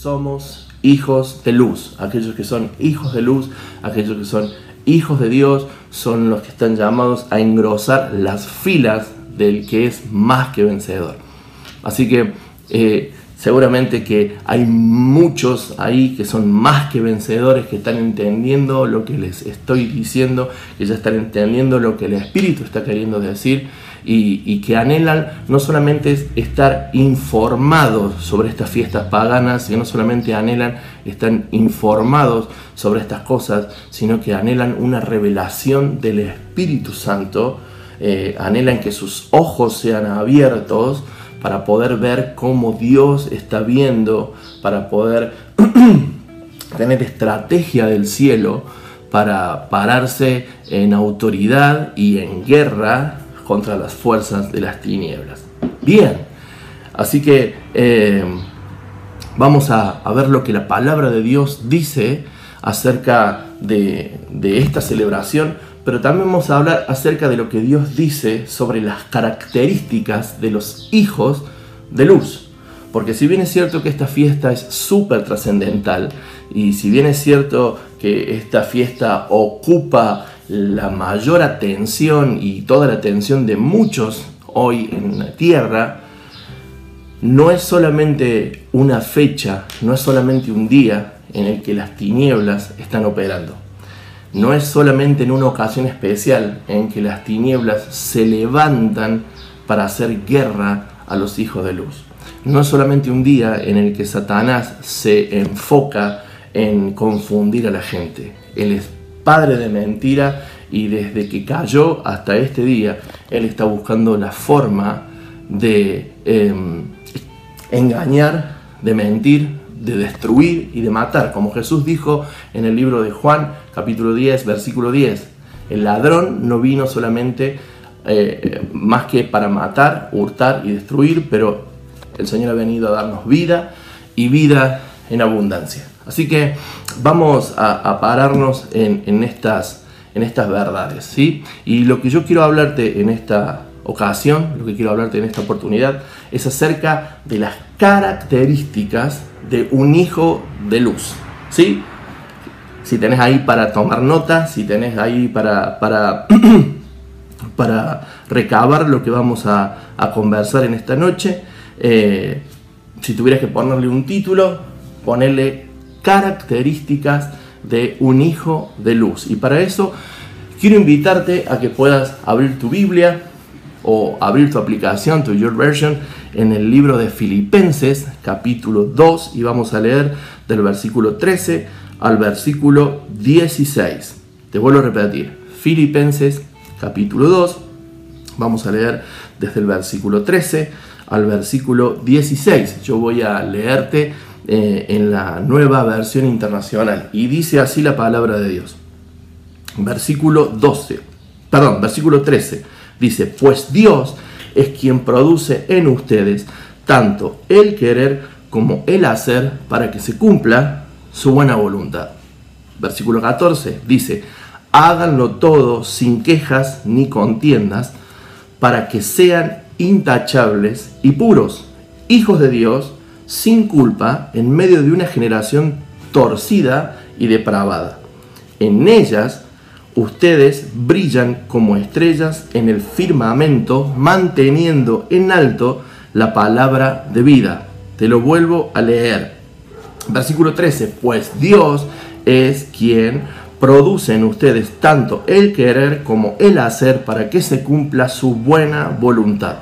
somos hijos de luz. Aquellos que son hijos de luz, aquellos que son hijos de Dios, son los que están llamados a engrosar las filas del que es más que vencedor. Así que eh, seguramente que hay muchos ahí que son más que vencedores, que están entendiendo lo que les estoy diciendo, que ya están entendiendo lo que el Espíritu está queriendo decir y, que anhelan no solamente estar informados sobre estas fiestas paganas, sino solamente anhelan estar informados sobre estas cosas, sino que anhelan una revelación del Espíritu Santo, eh, anhelan que sus ojos sean abiertos para poder ver cómo Dios está viendo, para poder tener estrategia del cielo, para pararse en autoridad y en guerra contra las fuerzas de las tinieblas. Bien, así que eh, vamos a, ver lo que la palabra de Dios dice acerca de, de esta celebración, pero también vamos a hablar acerca de lo que Dios dice sobre las características de los hijos de luz. Porque si bien es cierto que esta fiesta es súper trascendental, y si bien es cierto que esta fiesta ocupa la mayor atención y toda la atención de muchos hoy en la tierra, no es solamente una fecha, no es solamente un día en el que las tinieblas están operando. No es solamente en una ocasión especial en que las tinieblas se levantan para hacer guerra a los hijos de luz. No es solamente un día en el que Satanás se enfoca en confundir a la gente. Él es padre de mentira y desde que cayó hasta este día, él está buscando la forma de em, engañar, de mentir, de destruir y de matar. Como Jesús dijo en el libro de Juan, capítulo 10, versículo 10, el ladrón no vino solamente eh, más que para matar, hurtar y destruir, pero el Señor ha venido a darnos vida y vida en abundancia. Así que vamos a, pararnos en, estas, en estas verdades. ¿sí? Y lo que yo quiero hablarte en esta ocasión, lo que quiero hablarte en esta oportunidad, es acerca de las características de un hijo de luz. ¿sí? Si tenés ahí para tomar nota, si tenés ahí para, para, recabar lo que vamos a, conversar en esta noche, eh, si tuvieras que ponerle un título, ponerle características de un hijo de luz. Y para eso quiero invitarte a que puedas abrir tu Biblia o abrir tu aplicación, tu Your Version, en el libro de Filipenses, capítulo 2, y vamos a leer del versículo 13 al versículo 16. Te vuelvo a repetir, Filipenses, capítulo 2, vamos a leer desde el versículo 13 al versículo 16. Yo voy a leerte eh, en la nueva versión internacional. Y dice así la palabra de Dios. Versículo 12, perdón, versículo 13. Dice, pues Dios es quien produce en ustedes tanto el querer como el hacer para que se cumpla su buena voluntad. Versículo 14 dice, háganlo todo sin quejas ni contiendas, para que sean intachables y puros, hijos de Dios, sin culpa en medio de una generación torcida y depravada. En ellas ustedes brillan como estrellas en el firmamento, manteniendo en alto la palabra de vida. Te lo vuelvo a leer. Versículo 13, pues Dios es quien produce en ustedes tanto el querer como el hacer para que se cumpla su buena voluntad.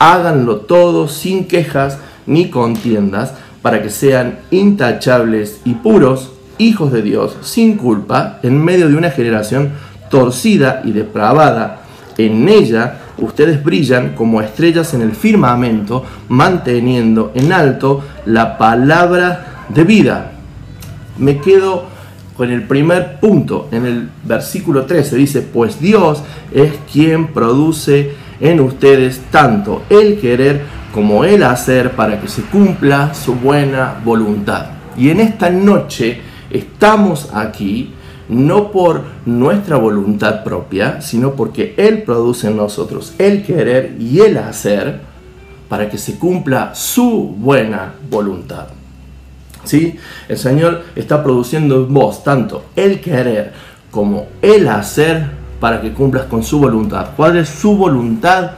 Háganlo todo sin quejas ni contiendas, para que sean intachables y puros, hijos de Dios, sin culpa, en medio de una generación torcida y depravada. En ella ustedes brillan como estrellas en el firmamento, manteniendo en alto la palabra de vida. Me quedo con el primer punto, en el versículo 13 dice, pues Dios es quien produce en ustedes tanto el querer como el hacer para que se cumpla su buena voluntad. Y en esta noche estamos aquí no por nuestra voluntad propia, sino porque Él produce en nosotros el querer y el hacer para que se cumpla su buena voluntad. ¿Sí? El Señor está produciendo en vos tanto el querer como el hacer para que cumplas con su voluntad. ¿Cuál es su voluntad?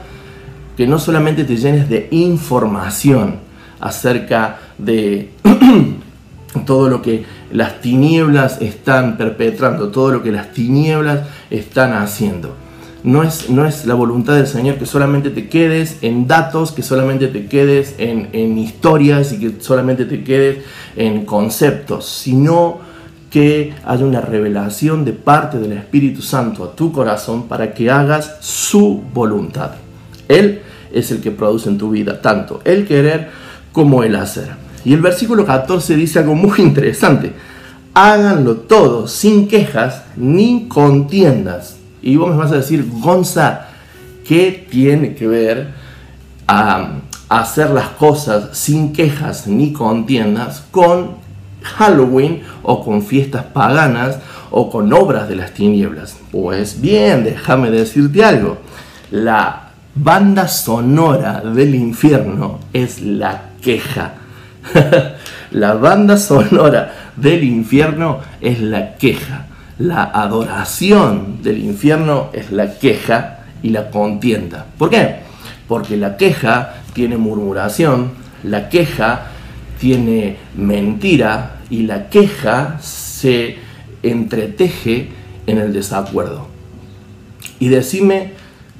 Que no solamente te llenes de información acerca de todo lo que las tinieblas están perpetrando, todo lo que las tinieblas están haciendo. No es, no es la voluntad del Señor que solamente te quedes en datos, que solamente te quedes en, en historias y que solamente te quedes en conceptos, sino que haya una revelación de parte del Espíritu Santo a tu corazón para que hagas su voluntad. Él es el que produce en tu vida tanto el querer como el hacer. Y el versículo 14 dice algo muy interesante. Háganlo todo sin quejas ni contiendas. Y vos me vas a decir, Gonza, ¿qué tiene que ver a, hacer las cosas sin quejas ni contiendas con Halloween o con fiestas paganas o con obras de las tinieblas? Pues bien, déjame decirte algo. La banda sonora del infierno es la queja. la banda sonora del infierno es la queja. La adoración del infierno es la queja y la contienda. ¿Por qué? Porque la queja tiene murmuración, la queja tiene mentira y la queja se entreteje en el desacuerdo. Y decime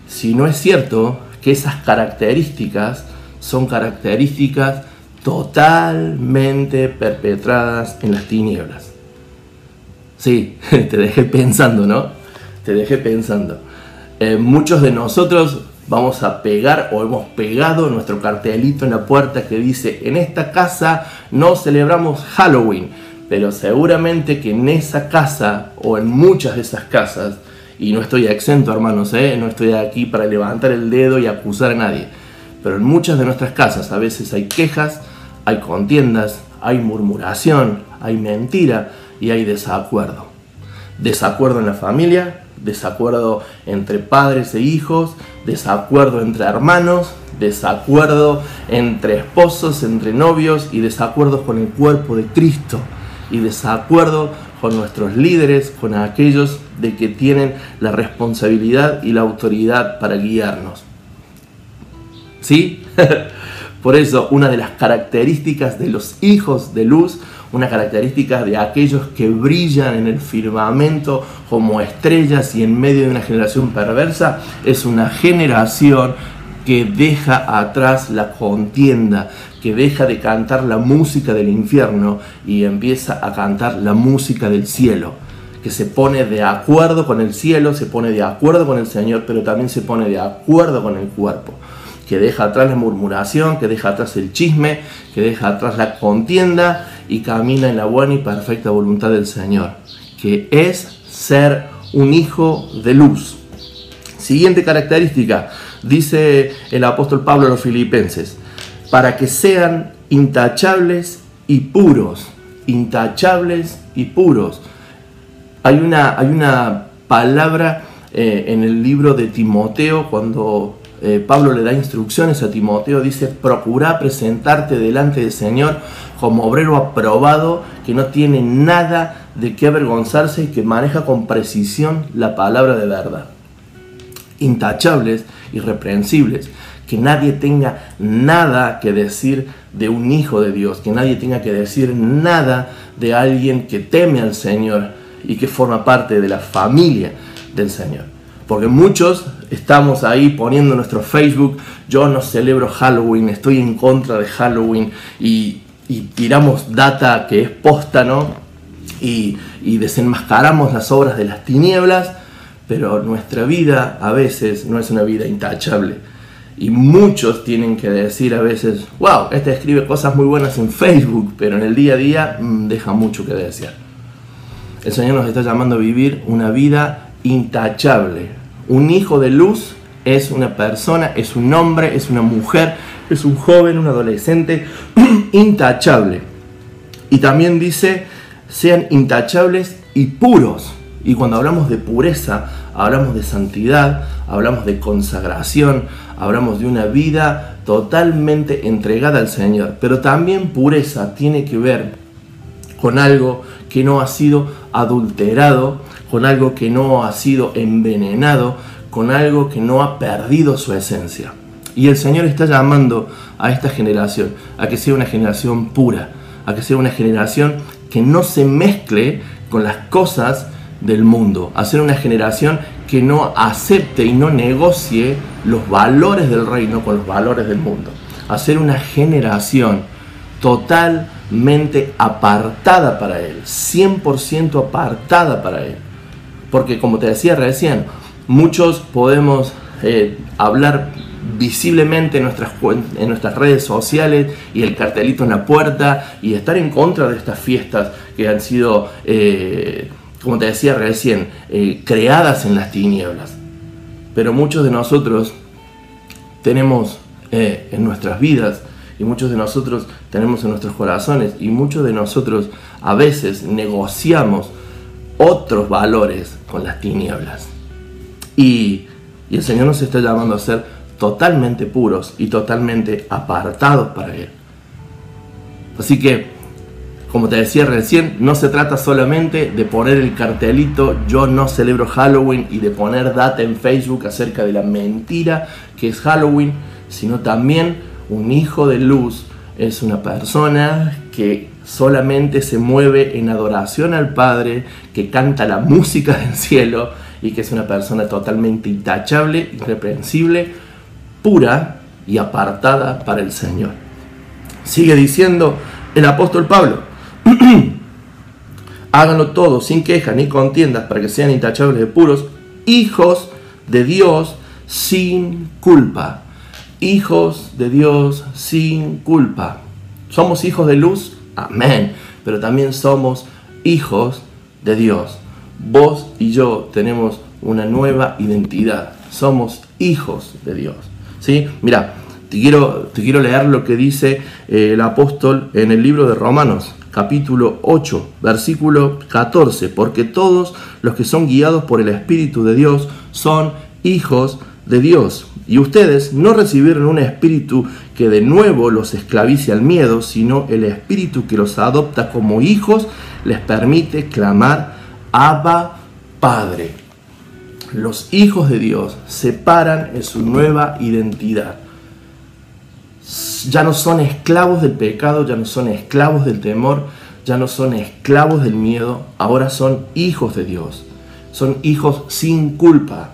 si no es cierto que esas características son características totalmente perpetradas en las tinieblas. Sí, te dejé pensando, ¿no? Te dejé pensando. Eh, muchos de nosotros vamos a pegar o hemos pegado nuestro cartelito en la puerta que dice, en esta casa no celebramos Halloween, pero seguramente que en esa casa o en muchas de esas casas, y no estoy exento hermanos, ¿eh? no estoy aquí para levantar el dedo y acusar a nadie, pero en muchas de nuestras casas a veces hay quejas, hay contiendas, hay murmuración, hay mentira y hay desacuerdo. Desacuerdo en la familia, desacuerdo entre padres e hijos, desacuerdo entre hermanos, desacuerdo entre esposos, entre novios y desacuerdo con el cuerpo de Cristo y desacuerdo con nuestros líderes, con aquellos de que tienen la responsabilidad y la autoridad para guiarnos. ¿Sí? Por eso, una de las características de los hijos de luz, una característica de aquellos que brillan en el firmamento como estrellas y en medio de una generación perversa, es una generación que deja atrás la contienda, que deja de cantar la música del infierno y empieza a cantar la música del cielo, que se pone de acuerdo con el cielo, se pone de acuerdo con el Señor, pero también se pone de acuerdo con el cuerpo que deja atrás la murmuración, que deja atrás el chisme, que deja atrás la contienda y camina en la buena y perfecta voluntad del Señor, que es ser un hijo de luz. Siguiente característica, dice el apóstol Pablo a los filipenses, para que sean intachables y puros, intachables y puros. Hay una, hay una palabra eh, en el libro de Timoteo cuando eh, Pablo le da instrucciones a Timoteo, dice, procura presentarte delante del Señor como obrero aprobado, que no tiene nada de qué avergonzarse y que maneja con precisión la palabra de verdad. Intachables, irreprensibles, que nadie tenga nada que decir de un hijo de Dios, que nadie tenga que decir nada de alguien que teme al Señor y que forma parte de la familia del Señor. Porque muchos estamos ahí poniendo nuestro Facebook, yo no celebro Halloween, estoy en contra de Halloween y, tiramos data que es posta, ¿no? Y, y desenmascaramos las obras de las tinieblas, pero nuestra vida a veces no es una vida intachable. Y muchos tienen que decir a veces, wow, este escribe cosas muy buenas en Facebook, pero en el día a día mm, deja mucho que decir. El Señor nos está llamando a vivir una vida intachable, un hijo de luz es una persona, es un hombre, es una mujer, es un joven, un adolescente intachable. Y también dice, sean intachables y puros. Y cuando hablamos de pureza, hablamos de santidad, hablamos de consagración, hablamos de una vida totalmente entregada al Señor. Pero también pureza tiene que ver con algo que no ha sido adulterado, con algo que no ha sido envenenado, con algo que no ha perdido su esencia. Y el Señor está llamando a esta generación a que sea una generación pura, a que sea una generación que no se mezcle con las cosas del mundo, a ser una generación que no acepte y no negocie los valores del reino con los valores del mundo, a ser una generación totalmente apartada para Él, 100% apartada para Él. Porque como te decía recién, muchos podemos eh, hablar visiblemente en nuestras, en nuestras redes sociales y el cartelito en la puerta y estar en contra de estas fiestas que han sido, eh, como te decía recién, eh, creadas en las tinieblas. Pero muchos de nosotros tenemos en nuestras vidas y muchos de nosotros tenemos en nuestros corazones y muchos de nosotros a veces negociamos otros valores con las tinieblas. Y, el Señor nos está llamando a ser totalmente puros y totalmente apartados para Él. Así que, como te decía recién, no se trata solamente de poner el cartelito yo no celebro Halloween y de poner data en Facebook acerca de la mentira que es Halloween, sino también un hijo de luz es una persona que solamente se mueve en adoración al Padre, que canta la música del cielo y que es una persona totalmente intachable, irreprensible, pura y apartada para el Señor. Sigue diciendo el apóstol Pablo, háganlo todo sin quejas ni contiendas para que sean intachables de puros, hijos de Dios sin culpa. Hijos de Dios sin culpa. ¿Somos hijos de luz? Amén. Pero también somos hijos de Dios. Vos y yo tenemos una nueva identidad. Somos hijos de Dios. ¿Sí? Mira, te quiero, te quiero leer lo que dice eh, el apóstol en el libro de Romanos, capítulo 8, versículo 14. Porque todos los que son guiados por el Espíritu de Dios son hijos de Dios. Y ustedes no recibieron un espíritu que de nuevo los esclavice al miedo, sino el espíritu que los adopta como hijos les permite clamar Abba Padre. Los hijos de Dios se paran en su nueva identidad. Ya no son esclavos del pecado, ya no son esclavos del temor, ya no son esclavos del miedo, ahora son hijos de Dios. Son hijos sin culpa,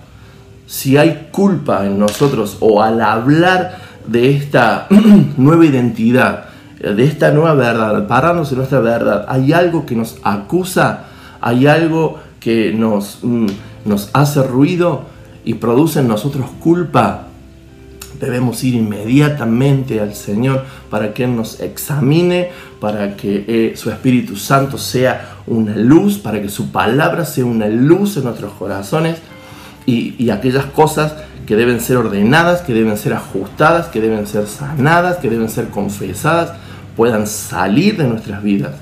si hay culpa en nosotros o al hablar de esta nueva identidad, de esta nueva verdad, pararnos en nuestra verdad, hay algo que nos acusa, hay algo que nos, mm, nos hace ruido y produce en nosotros culpa, debemos ir inmediatamente al Señor para que Él nos examine, para que eh, su Espíritu Santo sea una luz, para que su palabra sea una luz en nuestros corazones y, aquellas cosas que deben ser ordenadas, que deben ser ajustadas, que deben ser sanadas, que deben ser confesadas, puedan salir de nuestras vidas,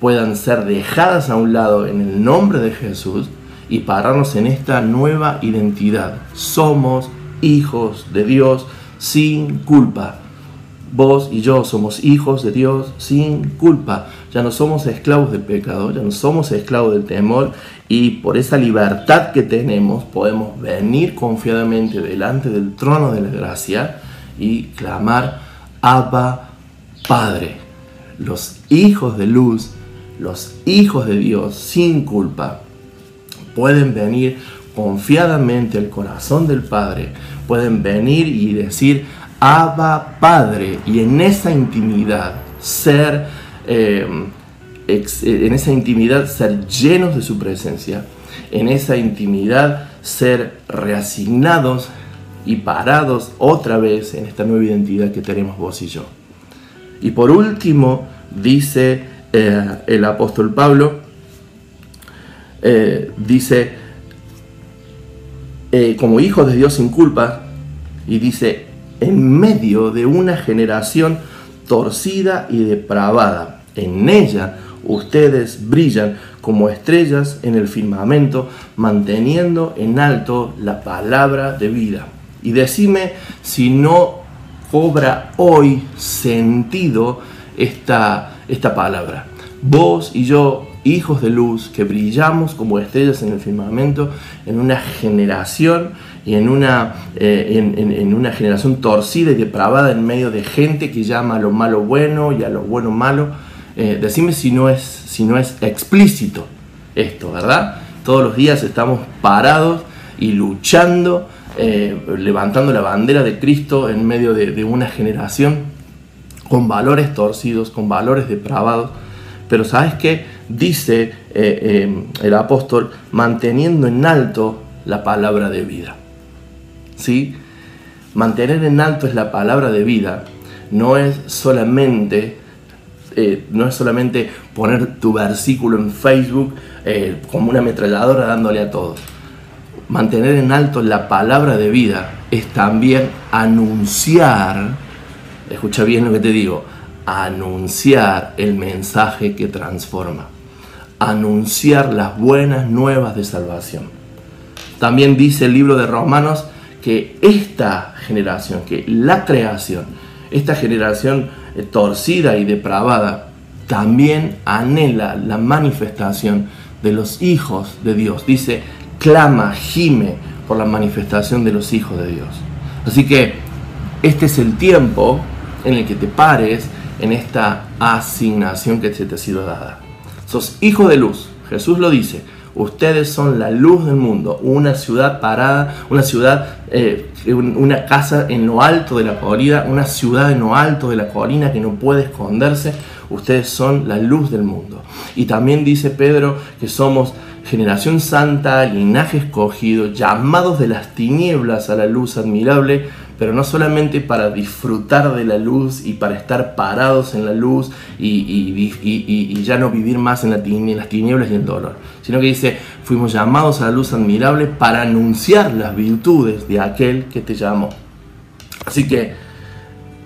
puedan ser dejadas a un lado en el nombre de Jesús y pararnos en esta nueva identidad. Somos hijos de Dios sin culpa. Vos y yo somos hijos de Dios sin culpa. Ya no somos esclavos del pecado, ya no somos esclavos del temor y por esa libertad que tenemos podemos venir confiadamente delante del trono de la gracia y clamar Abba Padre. Los hijos de luz, los hijos de Dios sin culpa pueden venir confiadamente al corazón del Padre, pueden venir y decir Abba Padre y en esa intimidad ser, eh, en esa intimidad ser llenos de su presencia, en esa intimidad ser reasignados y parados otra vez en esta nueva identidad que tenemos vos y yo. Y por último, dice eh, el apóstol Pablo, eh, dice, como hijos de Dios sin culpa, y dice, en medio de una generación torcida y depravada. En ella ustedes brillan como estrellas en el firmamento, manteniendo en alto la palabra de vida. Y decime si no cobra hoy sentido esta, esta palabra. vos y yo, hijos de luz, que brillamos como estrellas en el firmamento, en una generación y en una, eh, en, una generación torcida y depravada en medio de gente que llama a lo malo bueno y a lo bueno malo. Eh, decime si no, es, si no es explícito esto, ¿verdad? Todos los días estamos parados y luchando, eh, levantando la bandera de Cristo en medio de, de una generación con valores torcidos, con valores depravados. Pero ¿sabes qué? Dice el apóstol, manteniendo en alto la palabra de vida. ¿sí? Mantener en alto es la palabra de vida, no es solamente, eh, no es solamente poner tu versículo en Facebook eh, como una ametralladora dándole a todos. Mantener en alto la palabra de vida es también anunciar, escucha bien lo que te digo, anunciar el mensaje que transforma, anunciar las buenas nuevas de salvación. También dice el libro de Romanos que esta generación, que la creación, esta generación eh, torcida y depravada, también anhela la manifestación de los hijos de Dios. Dice, clama, gime por la manifestación de los hijos de Dios. Así que este es el tiempo en el que te pares en esta asignación que se te ha sido dada. Sos hijo de luz, Jesús lo dice, Ustedes son la luz del mundo, una ciudad parada, una ciudad, eh, una casa en lo alto de la colina, una ciudad en lo alto de la colina que no puede esconderse. Ustedes son la luz del mundo. Y también dice Pedro que somos generación santa, linaje escogido, llamados de las tinieblas a la luz admirable pero no solamente para disfrutar de la luz y para estar parados en la luz y, ya no vivir más en, las tinieblas y el dolor, sino que dice, fuimos llamados a la luz admirable para anunciar las virtudes de aquel que te llamó. Así que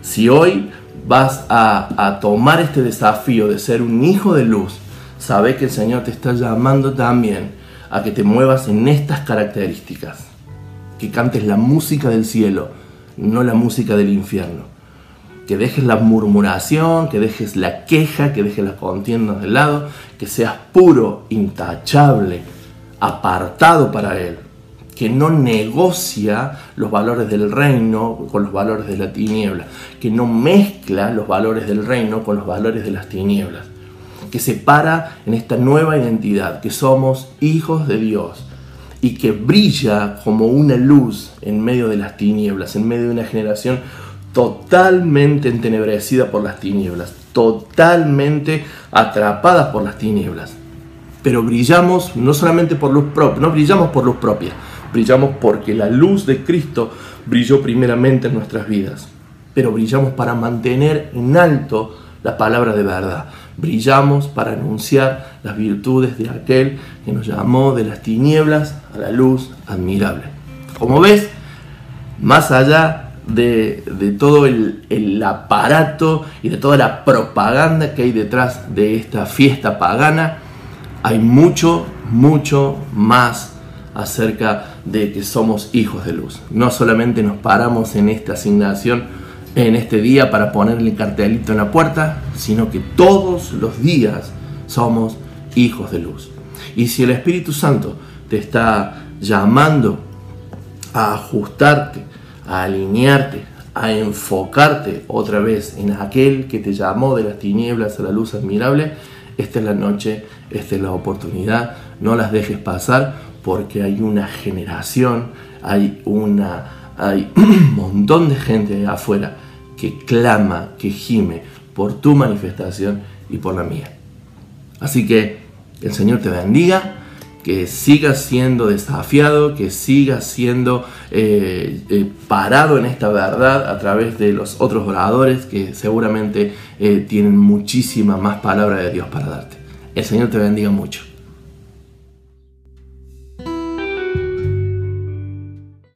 si hoy vas a tomar este desafío de ser un hijo de luz, sabe que el Señor te está llamando también a que te muevas en estas características, que cantes la música del cielo, no la música del infierno. Que dejes la murmuración, que dejes la queja, que dejes las contiendas de lado, que seas puro, intachable, apartado para Él, que no negocia los valores del reino con los valores de la tiniebla, que no mezcla los valores del reino con los valores de las tinieblas, que se para en esta nueva identidad, que somos hijos de Dios, y que brilla como una luz en medio de las tinieblas, en medio de una generación totalmente entenebrecida por las tinieblas, totalmente atrapadas por las tinieblas. Pero brillamos no solamente por luz propia, no brillamos por luz propia, brillamos porque la luz de Cristo brilló primeramente en nuestras vidas. Pero brillamos para mantener en alto la palabra de verdad, brillamos para anunciar las virtudes de aquel que nos llamó de las tinieblas a la luz admirable. Como ves, más allá de, todo el, el, aparato y de toda la propaganda que hay detrás de esta fiesta pagana, hay mucho, mucho más acerca de que somos hijos de luz. No solamente nos paramos en esta asignación, en este día para ponerle cartelito en la puerta, sino que todos los días somos hijos de luz. Y si el Espíritu Santo te está llamando a ajustarte, a alinearte, a enfocarte otra vez en aquel que te llamó de las tinieblas a la luz admirable, esta es la noche, esta es la oportunidad, no las dejes pasar porque hay una generación, hay, una, hay un montón de gente afuera que clama, que gime por tu manifestación y por la mía. Así que el Señor te bendiga, que sigas siendo desafiado, que sigas siendo eh, eh, parado en esta verdad a través de los otros oradores que seguramente eh, tienen muchísima más palabra de Dios para darte. El Señor te bendiga mucho.